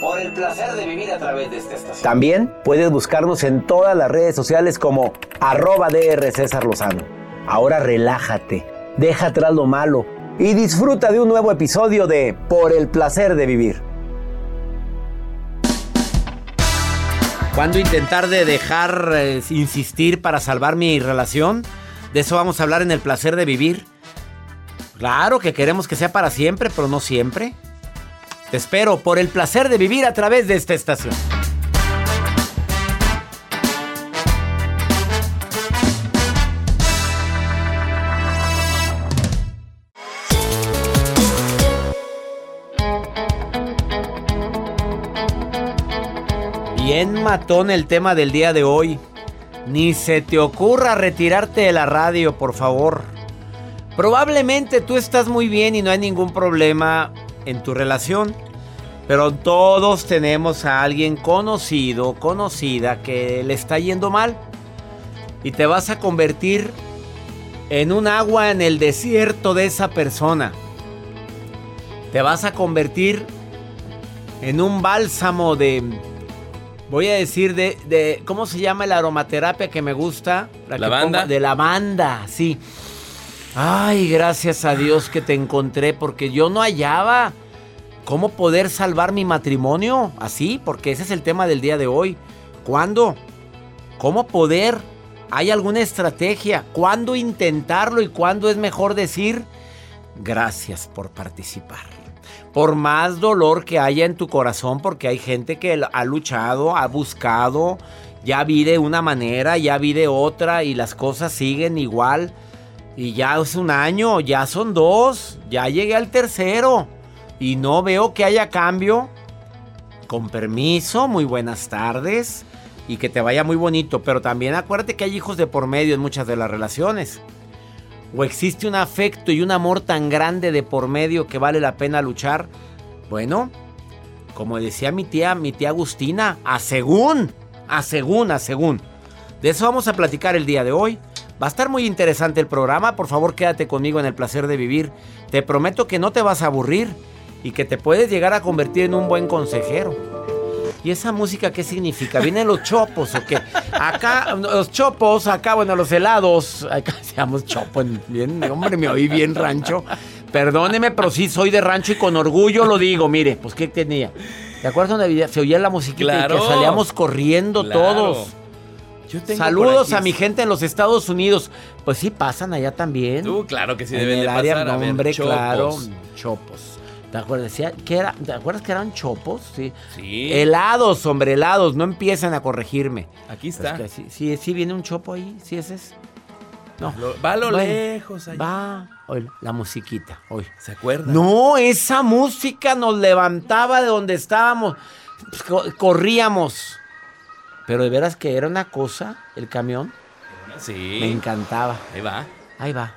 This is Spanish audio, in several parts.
Por el placer de vivir a través de esta estación. También puedes buscarnos en todas las redes sociales como arroba DR César Lozano. Ahora relájate, deja atrás lo malo y disfruta de un nuevo episodio de Por el placer de vivir. ¿Cuándo intentar de dejar eh, insistir para salvar mi relación? De eso vamos a hablar en el placer de vivir. Claro que queremos que sea para siempre, pero no siempre. Te espero por el placer de vivir a través de esta estación. Bien matón el tema del día de hoy. Ni se te ocurra retirarte de la radio, por favor. Probablemente tú estás muy bien y no hay ningún problema en tu relación. Pero todos tenemos a alguien conocido, conocida, que le está yendo mal. Y te vas a convertir en un agua en el desierto de esa persona. Te vas a convertir en un bálsamo de... Voy a decir de, de ¿cómo se llama la aromaterapia que me gusta? La ¿Lavanda? de lavanda, sí. Ay, gracias a Dios que te encontré porque yo no hallaba cómo poder salvar mi matrimonio así, porque ese es el tema del día de hoy. ¿Cuándo? ¿Cómo poder? ¿Hay alguna estrategia? ¿Cuándo intentarlo y cuándo es mejor decir gracias por participar? Por más dolor que haya en tu corazón, porque hay gente que ha luchado, ha buscado, ya vi de una manera, ya vi de otra y las cosas siguen igual. Y ya es un año, ya son dos, ya llegué al tercero y no veo que haya cambio. Con permiso, muy buenas tardes y que te vaya muy bonito, pero también acuérdate que hay hijos de por medio en muchas de las relaciones. O existe un afecto y un amor tan grande de por medio que vale la pena luchar. Bueno, como decía mi tía, mi tía Agustina, a según, a según, a según. De eso vamos a platicar el día de hoy. Va a estar muy interesante el programa. Por favor, quédate conmigo en el placer de vivir. Te prometo que no te vas a aburrir y que te puedes llegar a convertir en un buen consejero. ¿Y esa música qué significa? ¿Vienen los chopos o qué? Acá, los chopos, acá, bueno, los helados. Acá seamos chopo. Bien, hombre, me oí bien rancho. Perdóneme, pero sí soy de rancho y con orgullo lo digo. Mire, pues, ¿qué tenía? ¿Te acuerdas donde se oía la musiquita y Claro. que salíamos corriendo Claro. todos? Yo tengo Saludos a mi gente en los Estados Unidos. Pues sí, pasan allá también. Tú, claro que sí en deben el de área, pasar. A ver, nombre, chopos. claro. Chopos. ¿Te acuerdas? Que era- ¿Te acuerdas que eran chopos? Sí. Sí. Helados, hombre, helados. No empiezan a corregirme. Aquí Es está. que sí, sí, sí viene un chopo ahí. Sí, ese es. No. Lo- va a lo Bueno, lejos. allá. Va. Oye, la musiquita. Hoy. ¿Se acuerda? No, esa música nos levantaba de donde estábamos. Pues, co- corríamos. Pero de veras que era una cosa, el camión. Sí. Me encantaba. Ahí va. Ahí va.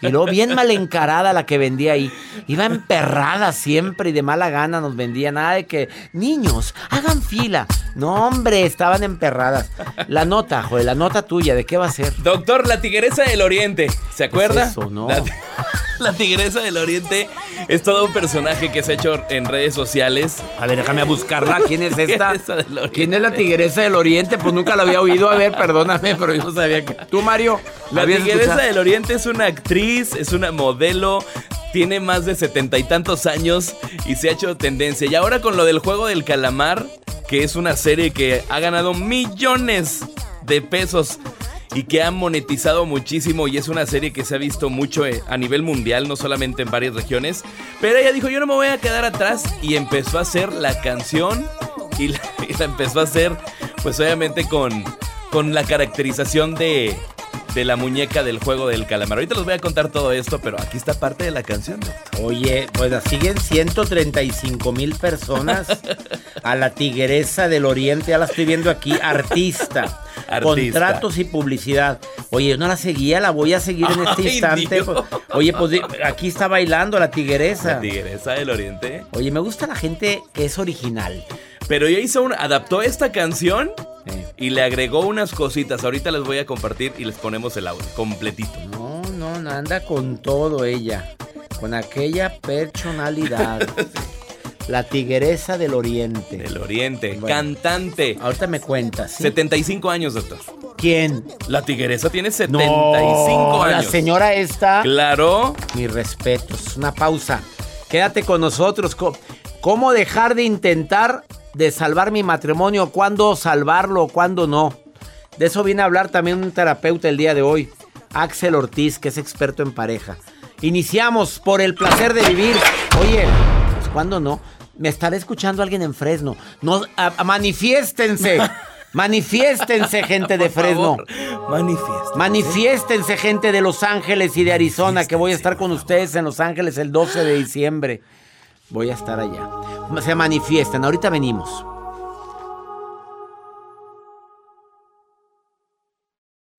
Y luego bien mal encarada la que vendía ahí. Iba emperrada siempre y de mala gana nos vendía. Nada de que, niños, hagan fila. No, hombre, estaban emperradas. La nota, joder, la nota tuya, ¿de qué va a ser? Doctor, la tigresa del oriente. ¿Se acuerda? es eso? No. La, la tigresa del oriente es todo un personaje que se ha hecho en redes sociales. A ver, déjame buscarla. ¿Quién es esta? ¿Quién es la tigresa del oriente? Pues nunca la había oído. A ver, perdóname, pero yo no sabía que. ¿Tú, Mario? La tigresa escuchado? del oriente es una actriz, es una modelo. Tiene más de setenta y tantos años y se ha hecho tendencia. Y ahora con lo del juego del calamar, que es una serie que ha ganado millones de pesos y que ha monetizado muchísimo y es una serie que se ha visto mucho eh, a nivel mundial, no solamente en varias regiones. Pero ella dijo, yo no me voy a quedar atrás y empezó a hacer la canción y la, empezó a hacer pues obviamente con, con la caracterización de, de la muñeca del juego del calamar. Ahorita les voy a contar todo esto, pero aquí está parte de la canción. doctor. Oye, pues la siguen 135 mil personas a la tigresa del oriente. Ya la estoy viendo aquí, artista. Artista. Contratos y publicidad. Oye, yo no la seguía, la voy a seguir en este Ay, instante. Dios. Oye, pues aquí está bailando la tigresa. La tigresa del oriente. Oye, me gusta la gente que es original. Pero un, adaptó esta canción y le agregó unas cositas. Ahorita les voy a compartir y les ponemos el audio completito. No, no, no, anda con todo ella. Con aquella personalidad. La tigresa del oriente. Del oriente. Bueno. Cantante. Ahorita me cuentas. ¿sí? 75 años, doctor. ¿Quién? La tigresa tiene 75 No, años. La señora esta. Claro. Mis respetos. Una pausa. Quédate con nosotros. ¿Cómo dejar de intentar de salvar mi matrimonio? ¿Cuándo salvarlo? ¿Cuándo no? De eso viene a hablar también un terapeuta el día de hoy. Axel Ortiz, que es experto en pareja. Iniciamos por el placer de vivir. Oye, pues ¿cuándo no? Me estará escuchando alguien en Fresno. No, a- a- manifiéstense. Manifiéstense, gente de Fresno. Manifiesta. Manifiéstense gente de Los Ángeles y de Arizona, que voy a estar con ustedes en Los Ángeles el 12 de diciembre. Voy a estar allá. Se manifiesten, ahorita venimos.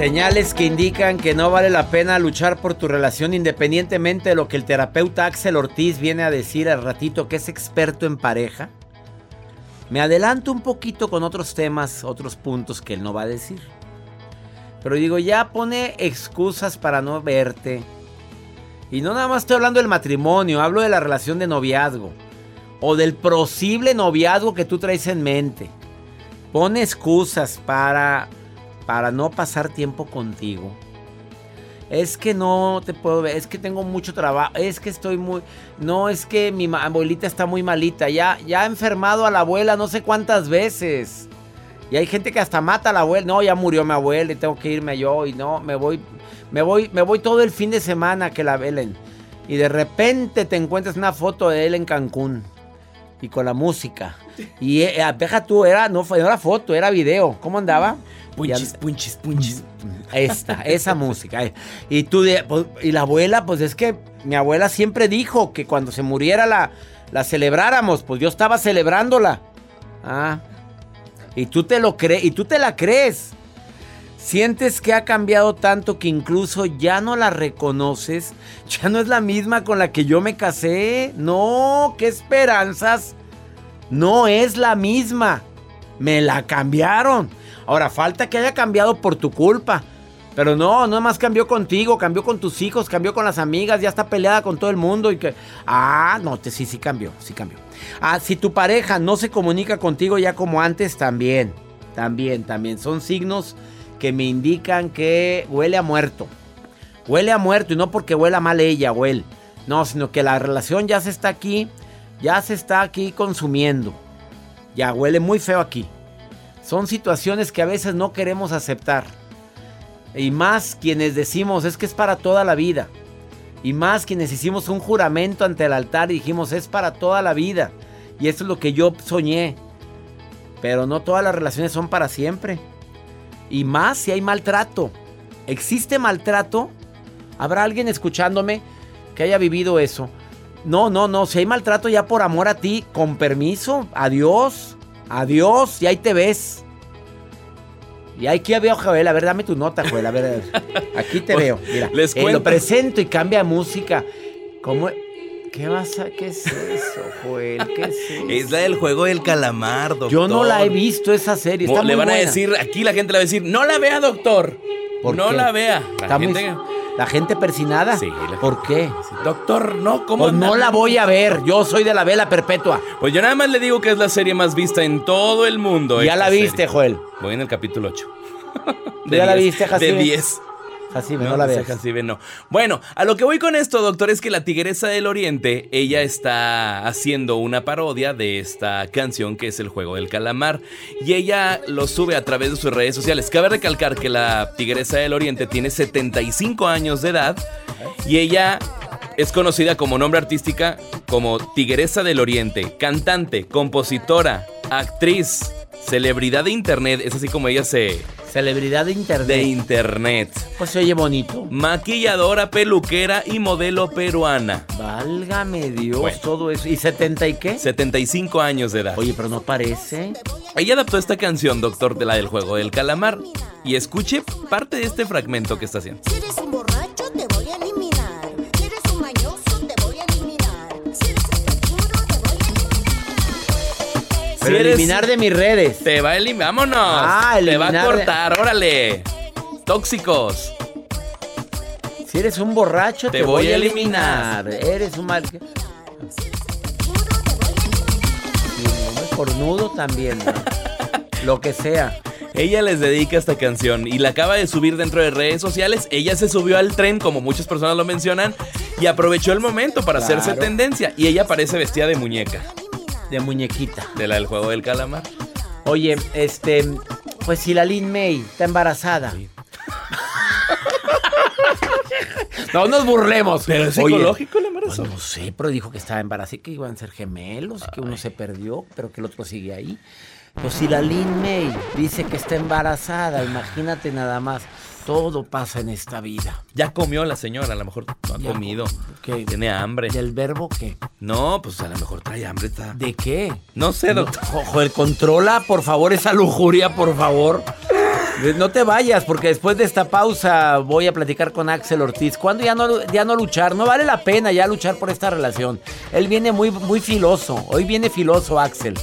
Señales que indican que no vale la pena luchar por tu relación independientemente de lo que el terapeuta Axel Ortiz viene a decir al ratito que es experto en pareja. Me adelanto un poquito con otros temas, otros puntos que él no va a decir. Pero digo, ya pone excusas para no verte. Y no nada más estoy hablando del matrimonio, hablo de la relación de noviazgo. O del posible noviazgo que tú traes en mente. Pone excusas para para no pasar tiempo contigo. Es que no te puedo ver, es que tengo mucho trabajo, es que estoy muy... No, es que mi abuelita está muy malita, ya, ya ha enfermado a la abuela no sé cuántas veces. Y hay gente que hasta mata a la abuela. No, ya murió mi abuela y tengo que irme yo. Y no, me voy, me voy, me voy todo el fin de semana que la velen. Y de repente te encuentras una foto de él en Cancún. Y con la música. Y eh, deja tú, era, no, no era foto, era video. ¿Cómo andaba? Punchis, punchis, punchis. Esta, esa música. eh. Y tú, pues, y la abuela, pues es que mi abuela siempre dijo que cuando se muriera la, la celebráramos. Pues yo estaba celebrándola. Ah. Y tú te lo crees, y tú te la crees. Sientes que ha cambiado tanto que incluso ya no la reconoces. Ya no es la misma con la que yo me casé. No, qué esperanzas. No es la misma. Me la cambiaron. Ahora, falta que haya cambiado por tu culpa. Pero no, no más cambió contigo, cambió con tus hijos, cambió con las amigas, ya está peleada con todo el mundo y que... Ah, no, te, sí, sí cambió, sí cambió. Ah, si tu pareja no se comunica contigo ya como antes, también, también, también. Son signos que me indican que huele a muerto. Huele a muerto y no porque huela mal ella o él. No, sino que la relación ya se está aquí, ya se está aquí consumiendo. Ya huele muy feo aquí. Son situaciones que a veces no queremos aceptar. Y más quienes decimos es que es para toda la vida. Y más quienes hicimos un juramento ante el altar y dijimos es para toda la vida. Y eso es lo que yo soñé. Pero no todas las relaciones son para siempre. Y más si hay maltrato. ¿Existe maltrato? ¿Habrá alguien escuchándome que haya vivido eso? No, no, no. Si hay maltrato ya por amor a ti, con permiso, adiós, adiós, y ahí te ves. Y aquí veo, Joel, a ver, dame tu nota, Joel, a ver, a ver. aquí te veo. Mira, Les eh, cuento. lo presento y cambia música. ¿Cómo? ¿Qué vas a, qué es eso, Joel? ¿Qué es eso? Es la del juego del calamar, doctor. Yo no la he visto esa serie. Está Le muy van a decir, aquí la gente le va a decir, no la vea, doctor. ¿Por no qué? la vea. La Está muy- gente- la gente persinada. Sí, la- ¿Por qué? Doctor, no, ¿cómo Pues no la voy a ver. Yo soy de la vela perpetua. Pues yo nada más le digo que es la serie más vista en todo el mundo. Ya la viste, serie. Joel. Voy en el capítulo 8. ya la viste, Jacibe? De 10. Así, no, la ves. Jacibe no. Bueno, a lo que voy con esto, doctor, es que la Tigresa del Oriente, ella está haciendo una parodia de esta canción que es el juego del calamar. Y ella lo sube a través de sus redes sociales. Cabe recalcar que la Tigresa del Oriente tiene 75 años de edad y ella es conocida como nombre artística como Tigresa del Oriente, cantante, compositora, actriz, celebridad de internet, es así como ella se... Celebridad de internet. de internet. Pues se oye bonito. Maquilladora, peluquera y modelo peruana. Válgame Dios, Bueno. todo eso. ¿Y 70 y qué? 75 años de edad. Oye, pero no parece. Ella adaptó esta canción, doctor, de la del juego del calamar. Y escuche parte de este fragmento que está haciendo. Si eres un borracho, Pero eliminar de mis redes. Te va a eliminar. ¡Vámonos! Ah, Te va a eliminar de- cortar, órale. Tóxicos. Si eres un borracho, te, Te voy, voy a a eliminar. Eres un mal. Cornudo también. ¿no? Lo que sea. Ella les dedica esta canción y la acaba de subir dentro de redes sociales. Ella se subió al tren, como muchas personas lo mencionan, y aprovechó el momento para hacerse tendencia. Y ella parece vestida de muñeca, De muñequita. de la del juego del calamar. Oye, este. Pues si la Lin May está embarazada. no nos burlemos. Pero es Oye, psicológico el embarazo. Pues no sé, pero dijo que estaba embarazada y que iban a ser gemelos, que uno se perdió, pero que el otro sigue ahí. Pues si la Lin May dice que está embarazada, imagínate nada más. Todo pasa en esta vida. Ya comió la señora, a lo mejor no ha Ya, comido. Tiene hambre. ¿Del verbo qué? No, pues a lo mejor trae hambre. Está... ¿De qué? No sé, doctor. No, Joder, controla, por favor, esa lujuria, por favor. No te vayas, porque después de esta pausa voy a platicar con Axel Ortiz. ¿Cuándo ya no, ya no luchar? No vale la pena ya luchar por esta relación. Él viene muy, muy filoso. Hoy viene filoso, Axel.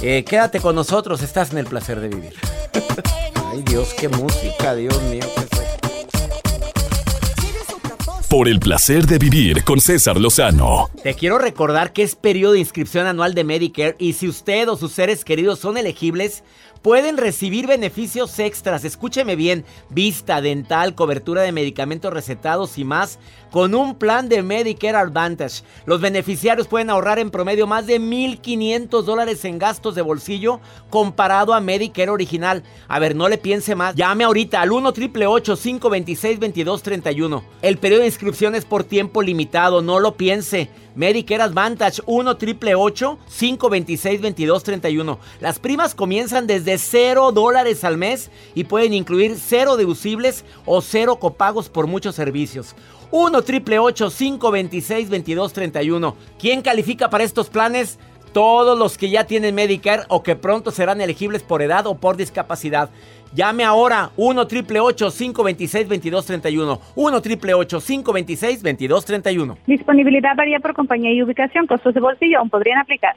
Eh, quédate con nosotros, estás en el placer de vivir. Ay, Dios, qué música, Dios mío, qué Por el placer de vivir con César Lozano. Te quiero recordar que es periodo de inscripción anual de Medicare y si usted o sus seres queridos son elegibles, pueden recibir beneficios extras. Escúcheme bien, vista, dental, cobertura de medicamentos recetados y más con un plan de Medicare Advantage. Los beneficiarios pueden ahorrar en promedio más de 1.500 dólares en gastos de bolsillo comparado a Medicare original. A ver, no le piense más. Llame ahorita al 1 526 2231 El periodo de inscripción es por tiempo limitado, no lo piense. Medicare Advantage 1 526 2231 Las primas comienzan desde 0 dólares al mes y pueden incluir cero deducibles o cero copagos por muchos servicios. 1 526 2231 ¿Quién califica para estos planes? Todos los que ya tienen Medicare o que pronto serán elegibles por edad o por discapacidad. Llame ahora 1 526 2231 1 526 2231 Disponibilidad varía por compañía y ubicación. Costos de bolsillo aún podrían aplicar.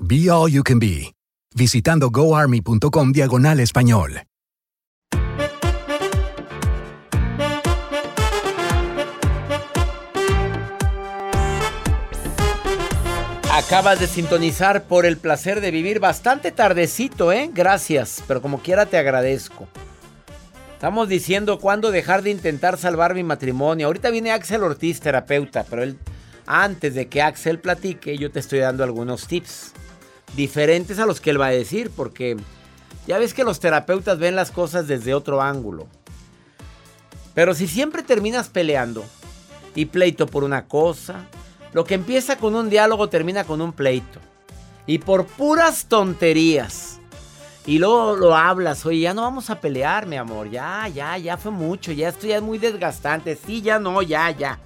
Be All You Can Be, visitando goarmy.com diagonal español. Acabas de sintonizar por el placer de vivir bastante tardecito, ¿eh? Gracias, pero como quiera te agradezco. Estamos diciendo cuándo dejar de intentar salvar mi matrimonio. Ahorita viene Axel Ortiz, terapeuta, pero él, antes de que Axel platique, yo te estoy dando algunos tips diferentes a los que él va a decir, porque ya ves que los terapeutas ven las cosas desde otro ángulo. Pero si siempre terminas peleando y pleito por una cosa, lo que empieza con un diálogo termina con un pleito. Y por puras tonterías. Y luego lo hablas, oye, ya no vamos a pelear, mi amor, ya, ya, ya fue mucho, ya esto ya es muy desgastante, sí, ya no, ya, ya.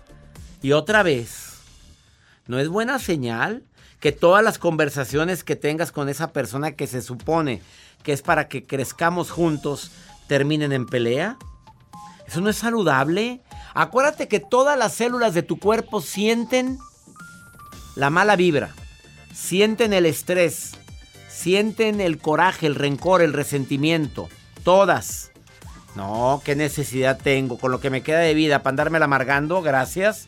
Y otra vez, ¿no es buena señal que todas las conversaciones que tengas con esa persona que se supone que es para que crezcamos juntos terminen en pelea? ¿Eso no es saludable? Acuérdate que todas las células de tu cuerpo sienten la mala vibra, sienten el estrés, sienten el coraje, el rencor, el resentimiento. Todas. No, ¿qué necesidad tengo con lo que me queda de vida para andármela amargando? Gracias.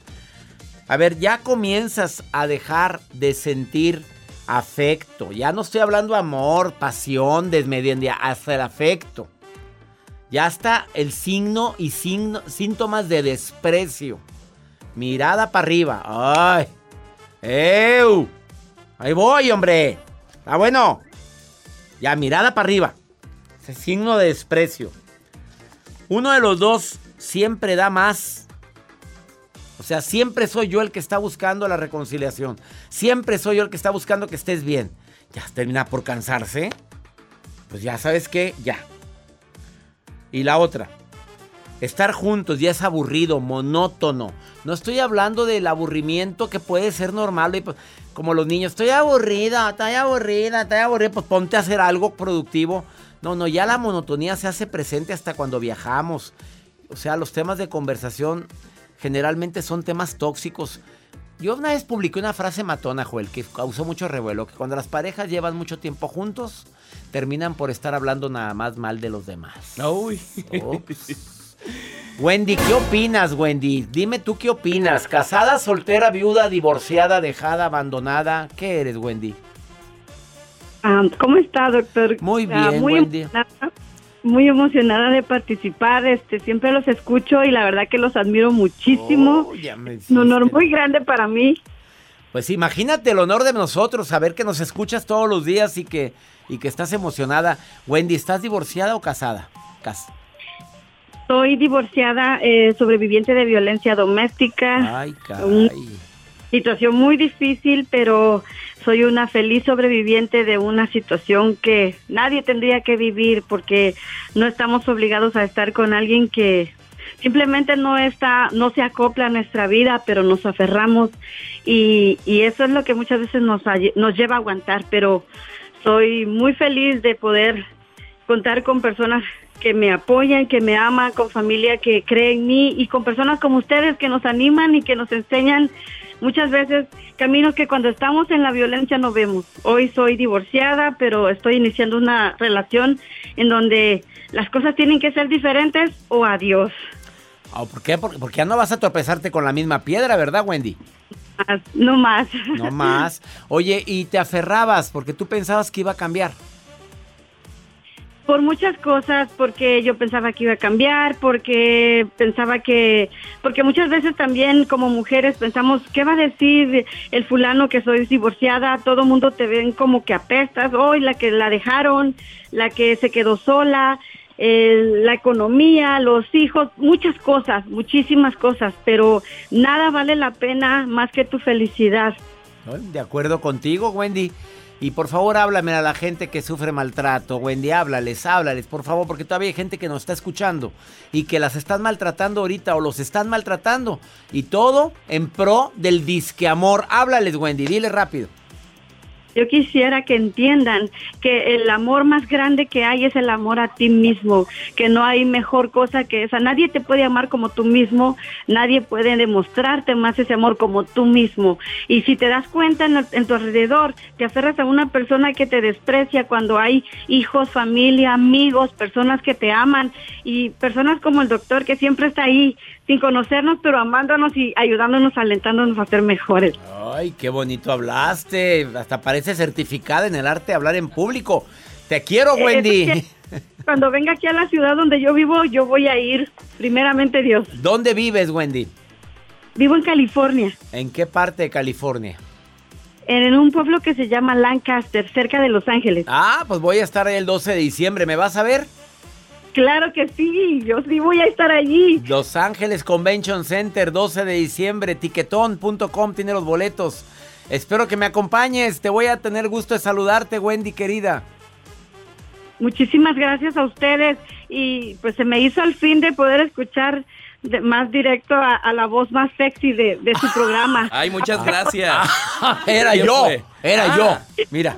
A ver, ya comienzas a dejar de sentir afecto. Ya no estoy hablando amor, pasión, desmediendia, hasta el afecto. Ya está el signo y signo- síntomas de desprecio. Mirada para arriba. ¡Ay! ¡Ew! Ahí voy, hombre. Ah, bueno. Ya, mirada para arriba. Ese signo de desprecio. Uno de los dos siempre da más. O sea, siempre soy yo el que está buscando la reconciliación. Siempre soy yo el que está buscando que estés bien. Ya termina por cansarse. Pues ya sabes que ya. Y la otra, estar juntos ya es aburrido, monótono. No estoy hablando del aburrimiento que puede ser normal, pues, como los niños, estoy aburrida, estoy aburrida, estoy aburrida, pues ponte a hacer algo productivo. No, no, ya la monotonía se hace presente hasta cuando viajamos. O sea, los temas de conversación generalmente son temas tóxicos. Yo una vez publiqué una frase matona, Joel, que causó mucho revuelo, que cuando las parejas llevan mucho tiempo juntos, terminan por estar hablando nada más mal de los demás. Uy. Wendy, ¿qué opinas, Wendy? Dime tú qué opinas. ¿Casada, soltera, viuda, divorciada, dejada, abandonada? ¿Qué eres, Wendy? Ah, ¿Cómo está, doctor? Muy Ah, bien, muy Wendy. emocionada, muy emocionada de participar. Este, siempre los escucho y la verdad que los admiro muchísimo. Oh, ya me Es un honor muy grande para mí. Pues imagínate el honor de nosotros, saber que nos escuchas todos los días y que, y que estás emocionada. Wendy, ¿estás divorciada o casada? Cas Soy divorciada, eh, sobreviviente de violencia doméstica. Ay, caray. situación muy difícil, pero soy una feliz sobreviviente de una situación que nadie tendría que vivir porque no estamos obligados a estar con alguien que simplemente no está, no se acopla a nuestra vida, pero nos aferramos. Y, eso es lo que muchas veces nos, nos lleva a aguantar, pero soy muy feliz de poder contar con personas que me apoyan, que me aman, con familia que cree en mí y con personas como ustedes que nos animan y que nos enseñan muchas veces caminos que cuando estamos en la violencia no vemos. Hoy soy divorciada, pero estoy iniciando una relación en donde las cosas tienen que ser diferentes o adiós. Ah, ¿Por qué? Porque, porque ya no vas a tropezarte con la misma piedra, ¿verdad, Wendy? No más. No más. Oye, y te aferrabas porque tú pensabas que iba a cambiar. Por muchas cosas, porque yo pensaba que iba a cambiar, porque pensaba que, porque muchas veces también como mujeres pensamos, ¿qué va a decir el fulano que soy divorciada? Todo mundo te ven como que apestas, hoy la que la dejaron, la que se quedó sola, la economía, los hijos, muchas cosas, muchísimas cosas, pero nada vale la pena más que tu felicidad. De acuerdo contigo, Wendy. Y por favor, háblame a la gente que sufre maltrato. Wendy, háblales, háblales, por favor, porque todavía hay gente que nos está escuchando y que las están maltratando ahorita o los están maltratando. Y todo en pro del disque amor. Háblales, Wendy, dile rápido. Yo quisiera que entiendan que el amor más grande que hay es el amor a ti mismo, que no hay mejor cosa que esa. Nadie te puede amar como tú mismo, nadie puede demostrarte más ese amor como tú mismo. Y si te das cuenta en, tu alrededor, te aferras a una persona que te desprecia cuando hay hijos, familia, amigos, personas que te aman y personas como el doctor que siempre está ahí sin conocernos, pero amándonos y ayudándonos, alentándonos a ser mejores. Ay, qué bonito hablaste. Hasta parece certificada en el arte de hablar en público. Te quiero, Eh, Wendy. que Cuando venga aquí a la ciudad donde yo vivo, yo voy a ir, primeramente Dios. ¿Dónde vives, Wendy? Vivo en California, ¿En qué parte de California? en un pueblo que se llama Lancaster, cerca de Los Ángeles. Ah, pues voy a estar ahí el 12 de diciembre. ¿Me vas a ver? Claro que sí, yo sí voy a estar allí. Los Ángeles Convention Center, 12 de diciembre, tiquetón.com tiene los boletos. Espero que me acompañes, te voy a tener gusto de saludarte, Wendy querida. Muchísimas gracias a ustedes y pues se me hizo al fin de poder escuchar de- más directo a, a la voz más sexy de, de su programa. Ay, muchas gracias. Era ¿Quién yo, fue? era Ah, yo. Mira,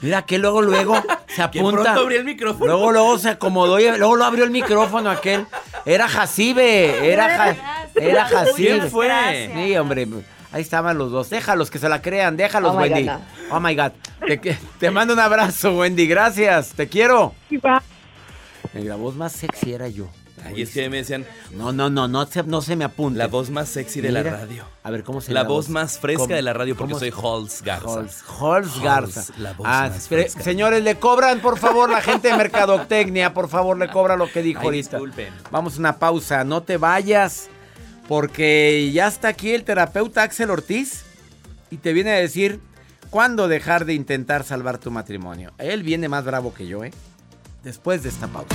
mira que luego, luego se apunta. pronto abrí el micrófono. Luego, luego se acomodó y luego lo abrió el micrófono aquel. Era Jacibe, era, Ja- era Jacibe. ¿Quién fue? Sí, hombre. Ahí estaban los dos. Déjalos que se la crean, déjalos, Oh my Wendy. God, Oh my God. Te, te mando un abrazo, Wendy. Gracias. Te quiero. y va. La voz más sexy era yo. Ay, es que me decían, No, no, no, no se, no se me apunte. la voz más sexy de la radio. A ver, ¿cómo se La llama? voz más fresca ¿Cómo- de la radio porque soy Halls Garza. Holz, Holz Garza. La voz Ah, más pre- fresca. señores, le cobran, por favor, la gente de Mercadotecnia, por favor, le cobra lo que dijo ahorita. disculpen. Vamos a una pausa, no te vayas, porque ya está aquí el terapeuta Axel Ortiz y te viene a decir cuándo dejar de intentar salvar tu matrimonio. Él viene más bravo que yo, ¿eh? Después de esta pausa.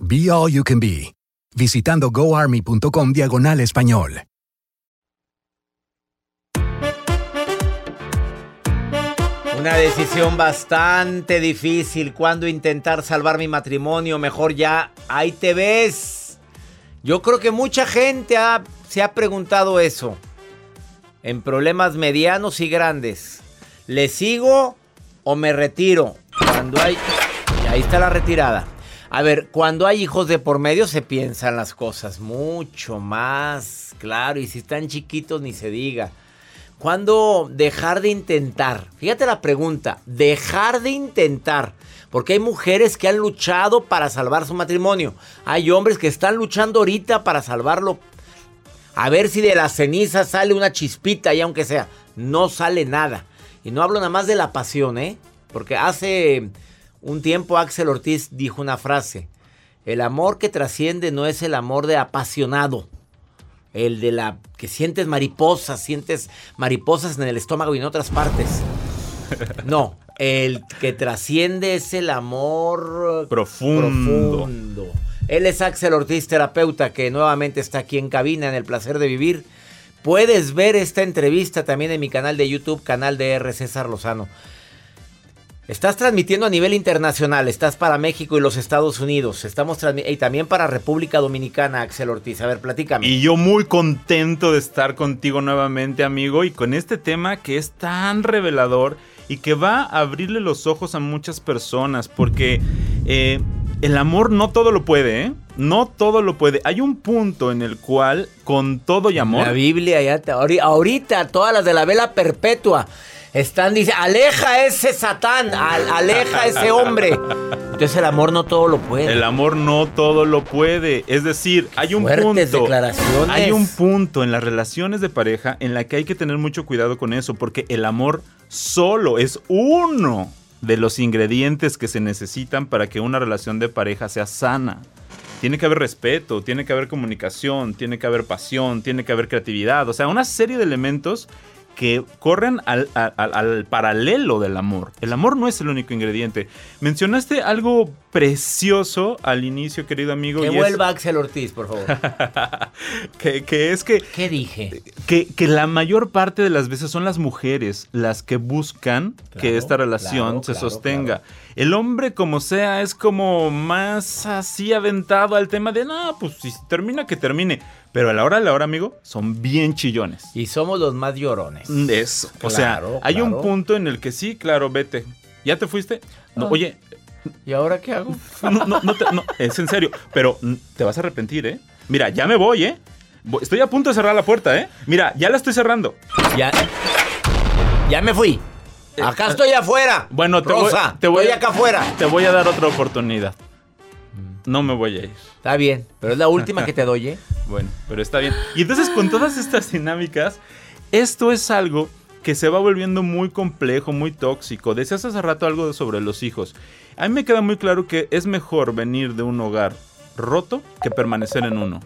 Be All You Can Be, visitando goarmy.com diagonal español. Una decisión bastante difícil. Cuando intentar salvar mi matrimonio? Mejor ya, ahí te ves. Yo creo que mucha gente se ha preguntado eso. En problemas medianos y grandes. ¿Le sigo o me retiro? Cuando hay... y ahí está la retirada. A ver, cuando hay hijos de por medio se piensan las cosas mucho más. Claro, y si están chiquitos ni se diga. ¿Cuándo dejar de intentar? Fíjate la pregunta, dejar de intentar. Porque hay mujeres que han luchado para salvar su matrimonio. Hay hombres que están luchando ahorita para salvarlo. A ver si de la ceniza sale una chispita y aunque sea, no sale nada. Y no hablo nada más de la pasión, ¿eh? Porque hace un tiempo Axel Ortiz dijo una frase. El amor que trasciende no es el amor de apasionado. El de la que sientes mariposas, sientes mariposas en el estómago y en otras partes. No, el que trasciende es el amor Profundo. profundo. Él es Axel Ortiz, terapeuta, que nuevamente está aquí en cabina en el placer de vivir. Puedes ver esta entrevista también en mi canal de YouTube, canal de R. César Lozano. Estás transmitiendo a nivel internacional, estás para México y los Estados Unidos, estamos y también para República Dominicana, Axel Ortiz. A ver, platícame. Y yo muy contento de estar contigo nuevamente, amigo, y con este tema que es tan revelador y que va a abrirle los ojos a muchas personas, porque eh, el amor no todo lo puede, ¿eh? No todo lo puede. Hay un punto en el cual, con todo y amor... La Biblia ya te- ahori- ahorita todas las de la vela perpetua están diciendo, aleja ese Satán, al- aleja ese hombre. Entonces el amor no todo lo puede. El amor no todo lo puede. Es decir, hay un Fuertes punto. declaraciones. Hay un punto en las relaciones de pareja en la que hay que tener mucho cuidado con eso, porque el amor solo es uno de los ingredientes que se necesitan para que una relación de pareja sea sana. Tiene que haber respeto, tiene que haber comunicación, tiene que haber pasión, tiene que haber creatividad. O sea, una serie de elementos que corren al, al- al- al paralelo del amor. El amor no es el único ingrediente. Mencionaste algo precioso al inicio, querido amigo. Que y es- vuelva Axel Ortiz, por favor. que, que es que, ¿Qué dije? que, que la mayor parte de las veces son las mujeres las que buscan que esta relación claro, se claro, sostenga. El hombre, como sea, es como más así aventado al tema de, no, pues si termina, que termine. Pero a la hora, a la hora, amigo, son bien chillones. Y somos los más llorones. Eso. o sea, Claro, hay un claro. punto en el que sí, claro, vete. ¿Ya te fuiste? No, Ah. Oye, ¿Y ahora qué hago? no, no, no te- no, es en serio. Pero mm, te vas a arrepentir, ¿eh? Mira, ya me voy, ¿eh? Estoy a punto de cerrar la puerta, ¿eh? Mira, ya la estoy cerrando. Ya, ya me fui. Acá estoy afuera. Eh, Bueno, te voy, Rosa, te voy estoy a- acá afuera. Te voy a dar otra oportunidad. No me voy a ir. Está bien, pero es la última que te doy, ¿eh? Bueno, pero está bien. Y entonces con todas estas dinámicas, esto es algo que se va volviendo muy complejo, muy tóxico. Decías hace rato algo sobre los hijos. A mí me queda muy claro que es mejor venir de un hogar roto que permanecer en uno.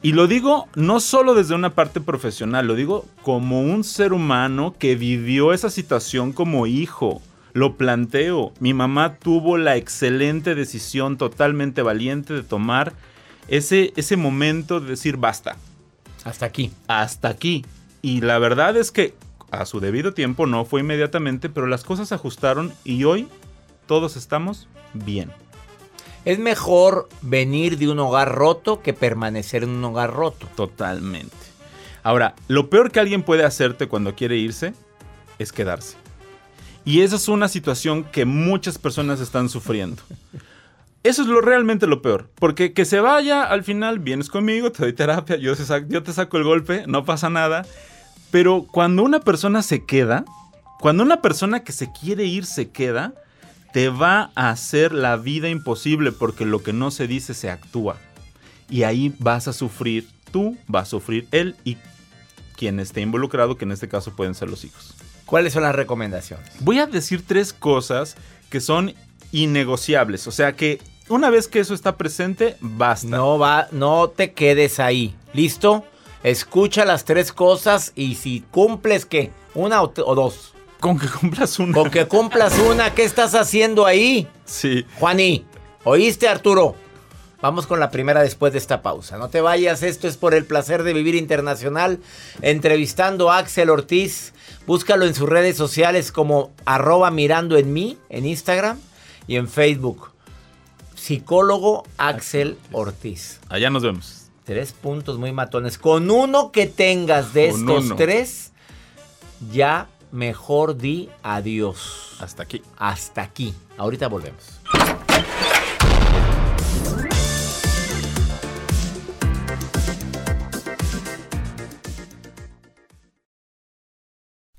Y lo digo no solo desde una parte profesional, lo digo como un ser humano que vivió esa situación como hijo. Lo planteo. Mi mamá tuvo la excelente decisión totalmente valiente de tomar ese, ese momento de decir basta. Hasta aquí. Hasta aquí. Y la verdad es que a su debido tiempo no fue inmediatamente, pero las cosas se ajustaron y hoy todos estamos bien. Es mejor venir de un hogar roto que permanecer en un hogar roto. Totalmente. Ahora, lo peor que alguien puede hacerte cuando quiere irse es quedarse. Y esa es una situación que muchas personas están sufriendo. Eso es lo realmente lo peor. Porque que se vaya, al final vienes conmigo, te doy terapia, yo te, saco, yo te saco el golpe, no pasa nada. Pero cuando una persona se queda, cuando una persona que se quiere ir se queda, te va a hacer la vida imposible porque lo que no se dice se actúa. Y ahí vas a sufrir tú, va a sufrir él y quien esté involucrado, que en este caso pueden ser los hijos. ¿Cuáles son las recomendaciones? Voy a decir tres cosas que son innegociables. O sea que una vez que eso está presente, basta. No va, no te quedes ahí. ¿Listo? Escucha las tres cosas y si cumples qué, una o, o dos. Con que cumplas una. Con que cumplas una, ¿qué estás haciendo ahí? Sí. Juaní, ¿oíste Arturo? Vamos con la primera después de esta pausa. No te vayas, esto es por el placer de vivir internacional. Entrevistando a Axel Ortiz. Búscalo en sus redes sociales como arroba mirando en mí, en Instagram y en Facebook. Psicólogo Axel Ortiz. Allá nos vemos. Tres puntos muy matones. Con uno que tengas de Con estos uno. tres, ya mejor di adiós. Hasta aquí. Hasta aquí. Ahorita volvemos.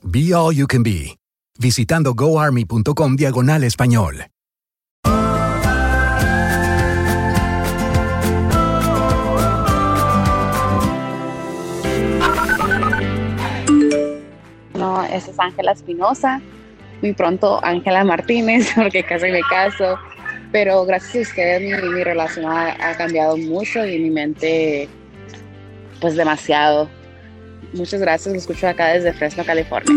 Be All You Can Be, visitando goarmy.com diagonal español. No, esa es Ángela Espinosa. Muy pronto Ángela Martínez, porque casi me caso. Pero gracias a ustedes mi, relación ha cambiado mucho y mi mente, pues demasiado. Muchas gracias, lo escucho acá desde Fresno, California.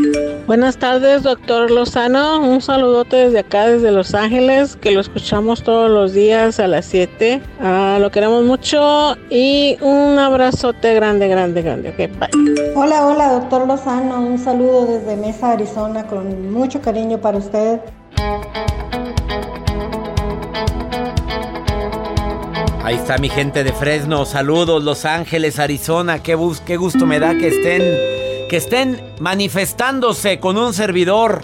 Buenas tardes, doctor Lozano. Un saludote desde acá, desde Los Ángeles, que lo escuchamos todos los días a las 7. Ah, lo queremos mucho y un abrazote grande, grande, grande. Ok, bye. Hola, hola, doctor Lozano. Un saludo desde Mesa, Arizona, con mucho cariño para usted. Ahí está mi gente de Fresno. Saludos, Los Ángeles, Arizona. Qué, bus- qué gusto me da que estén, que estén manifestándose con un servidor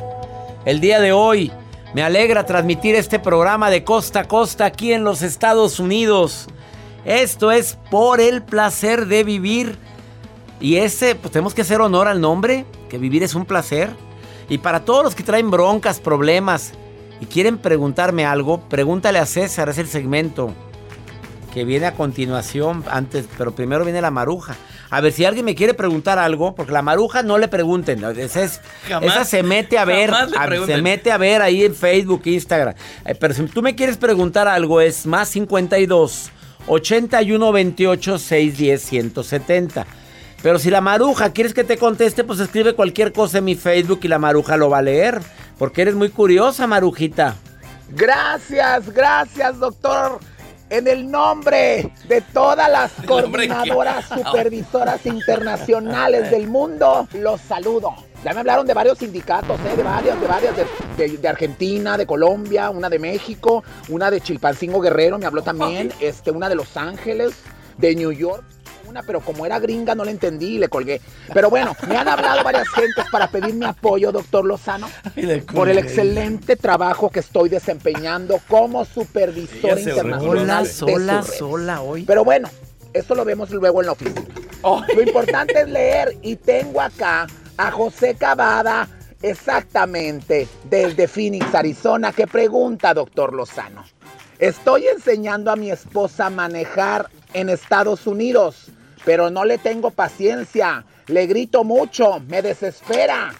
el día de hoy. Me alegra transmitir este programa de costa a costa aquí en los Estados Unidos. Esto es por el placer de vivir. Y ese, pues tenemos que hacer honor al nombre, que vivir es un placer. Y para todos los que traen broncas, problemas y quieren preguntarme algo, pregúntale a César, es el segmento que viene a continuación, antes, pero primero viene la maruja. A ver si alguien me quiere preguntar algo, porque la maruja no le pregunten. Esa, es- Jamás, esa se mete a ver, a- se mete a ver ahí en Facebook, Instagram. Eh, pero si tú me quieres preguntar algo, es más 52 81 28 610 170. Pero si la maruja quieres que te conteste, pues escribe cualquier cosa en mi Facebook y la maruja lo va a leer. Porque eres muy curiosa, marujita. Gracias, gracias, doctor. En el nombre de todas las coordinadoras que- supervisoras internacionales del mundo, los saludo. Ya me hablaron de varios sindicatos, ¿eh? de varias, de varias, de, de- de Argentina, de Colombia, una de México, una de Chilpancingo Guerrero, me habló también, este, una de Los Ángeles, de New York. Una, pero como era gringa no la entendí y le colgué. Pero bueno, me han hablado varias gentes para pedir mi apoyo, doctor Lozano, por el excelente trabajo que estoy desempeñando como supervisor Sola, internacional. sola, red. sola hoy. Pero bueno, eso lo vemos luego en la oficina. Lo importante es leer y tengo acá a José Cavada, exactamente, desde Phoenix, Arizona, que pregunta, doctor Lozano. Estoy enseñando a mi esposa a manejar en Estados Unidos, pero no le tengo paciencia. Le grito mucho, me desespera.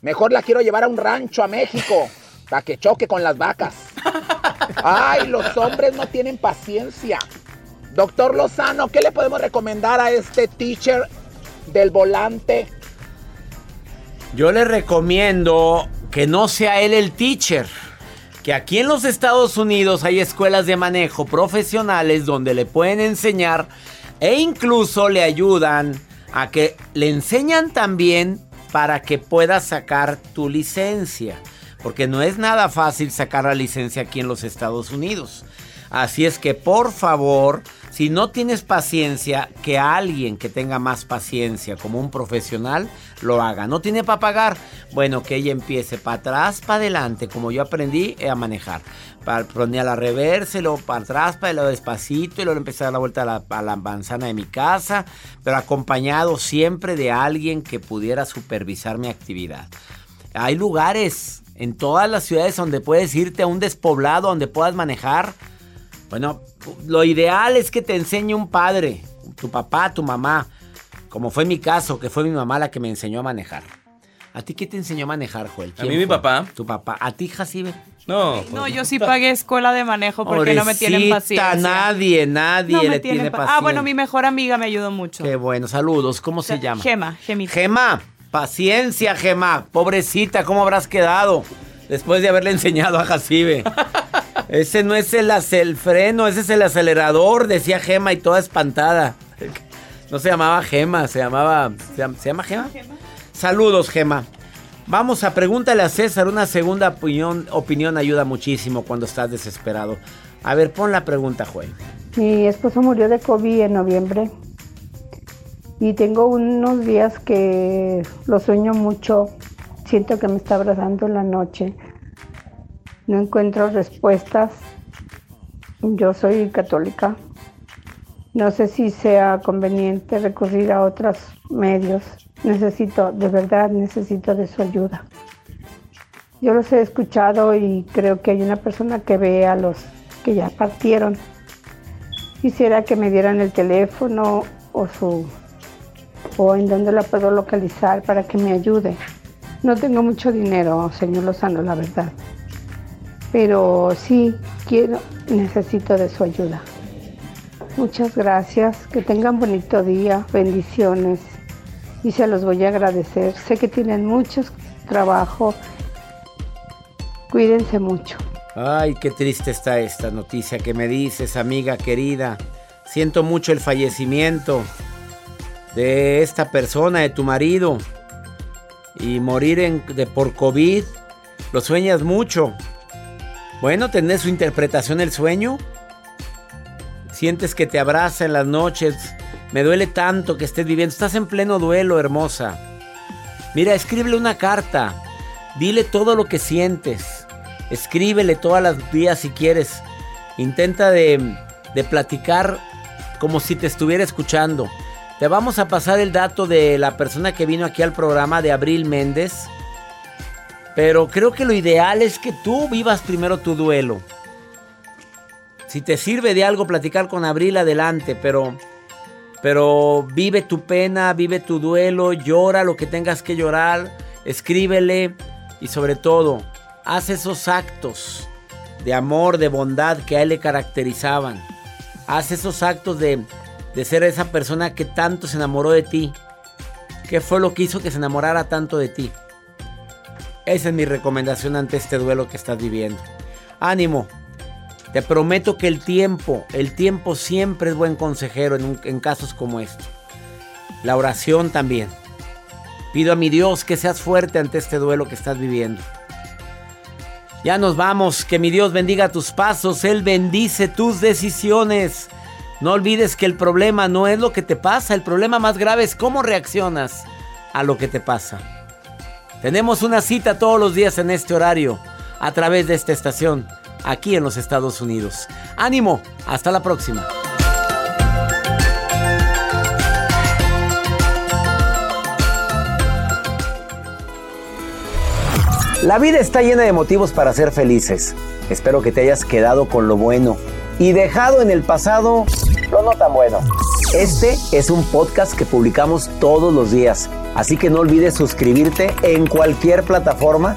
Mejor la quiero llevar a un rancho a México para que choque con las vacas. Ay, los hombres no tienen paciencia. Doctor Lozano, ¿qué le podemos recomendar a este teacher del volante? Yo le recomiendo que no sea él el teacher. Que aquí en los Estados Unidos hay escuelas de manejo profesionales donde le pueden enseñar e incluso le ayudan a que le enseñan también para que puedas sacar tu licencia. Porque no es nada fácil sacar la licencia aquí en los Estados Unidos. Así es que por favor, si no tienes paciencia, que alguien que tenga más paciencia como un profesional lo haga. No tiene para pagar. Bueno, que ella empiece para atrás, para adelante, como yo aprendí a manejar. Para ponía la reversa, luego para atrás, para luego despacito, y luego empecé a dar la vuelta a la, a la manzana de mi casa, pero acompañado siempre de alguien que pudiera supervisar mi actividad. Hay lugares en todas las ciudades donde puedes irte a un despoblado donde puedas manejar. Bueno, lo ideal es que te enseñe un padre, tu papá, tu mamá, como fue mi caso, que fue mi mamá la que me enseñó a manejar. ¿A ti qué te enseñó a manejar, Joel? A mí mi papá. Tu papá. ¿A ti, Jacibe? No, No, yo sí pagué escuela de manejo porque no me tienen Pobrecita, paciencia. Nadie, nadie No le tiene pa- paciencia. Ah, bueno, mi mejor amiga me ayudó mucho. Qué bueno, saludos. ¿Cómo se llama? Gema, Gemita. Gema, paciencia, Gema. Pobrecita, ¿cómo habrás quedado? Después de haberle enseñado a Jacibe. Ese no es el, el freno, ese es el acelerador, decía Gema y toda espantada. No se llamaba Gema, se llamaba. ¿Se llama, ¿se llama Gema? Saludos, Gema. Vamos a pregúntale a César. Una segunda opinión, opinión ayuda muchísimo cuando estás desesperado. A ver, pon la pregunta, Joel. Mi esposo murió de COVID en noviembre y tengo unos días que lo sueño mucho. Siento que me está abrazando en la noche. No encuentro respuestas. Yo soy católica. No sé si sea conveniente recurrir a otros medios. Necesito, de verdad, necesito de su ayuda. Yo los he escuchado y creo que hay una persona que ve a los que ya partieron. Quisiera que me dieran el teléfono o su o en dónde la puedo localizar para que me ayude. No tengo mucho dinero, señor Lozano, la verdad. Pero sí quiero, necesito de su ayuda. Muchas gracias, que tengan bonito día, bendiciones y se los voy a agradecer. Sé que tienen mucho trabajo. Cuídense mucho. Ay, qué triste está esta noticia que me dices, amiga querida. Siento mucho el fallecimiento de esta persona, de tu marido. Y morir en- de, por COVID, lo sueñas mucho. Bueno, ¿tenés su interpretación el sueño? Sientes que te abraza en las noches. Me duele tanto que estés viviendo. Estás en pleno duelo, hermosa. Mira, escríbele una carta. Dile todo lo que sientes. Escríbele todas las días si quieres. Intenta de, de platicar como si te estuviera escuchando. Te vamos a pasar el dato de la persona que vino aquí al programa de Abril Méndez. Pero creo que lo ideal es que tú vivas primero tu duelo. Si te sirve de algo platicar con Abril, adelante, pero pero vive tu pena, vive tu duelo, llora lo que tengas que llorar, escríbele y sobre todo, haz esos actos de amor, de bondad que a él le caracterizaban. Haz esos actos de, de ser esa persona que tanto se enamoró de ti. ¿Qué fue lo que hizo que se enamorara tanto de ti? Esa es mi recomendación ante este duelo que estás viviendo. Ánimo. Te prometo que el tiempo, el tiempo siempre es buen consejero en, casos como estos. La oración también. Pido a mi Dios que seas fuerte ante este duelo que estás viviendo. Ya nos vamos, que mi Dios bendiga tus pasos, Él bendice tus decisiones. No olvides que el problema no es lo que te pasa, el problema más grave es cómo reaccionas a lo que te pasa. Tenemos una cita todos los días en este horario, a través de esta estación, aquí en los Estados Unidos. Ánimo, hasta la próxima. La vida está llena de motivos para ser felices. Espero que te hayas quedado con lo bueno y dejado en el pasado lo no tan bueno. Este es un podcast que publicamos todos los días, así que no olvides suscribirte en cualquier plataforma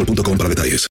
boostmobile.com para detalles.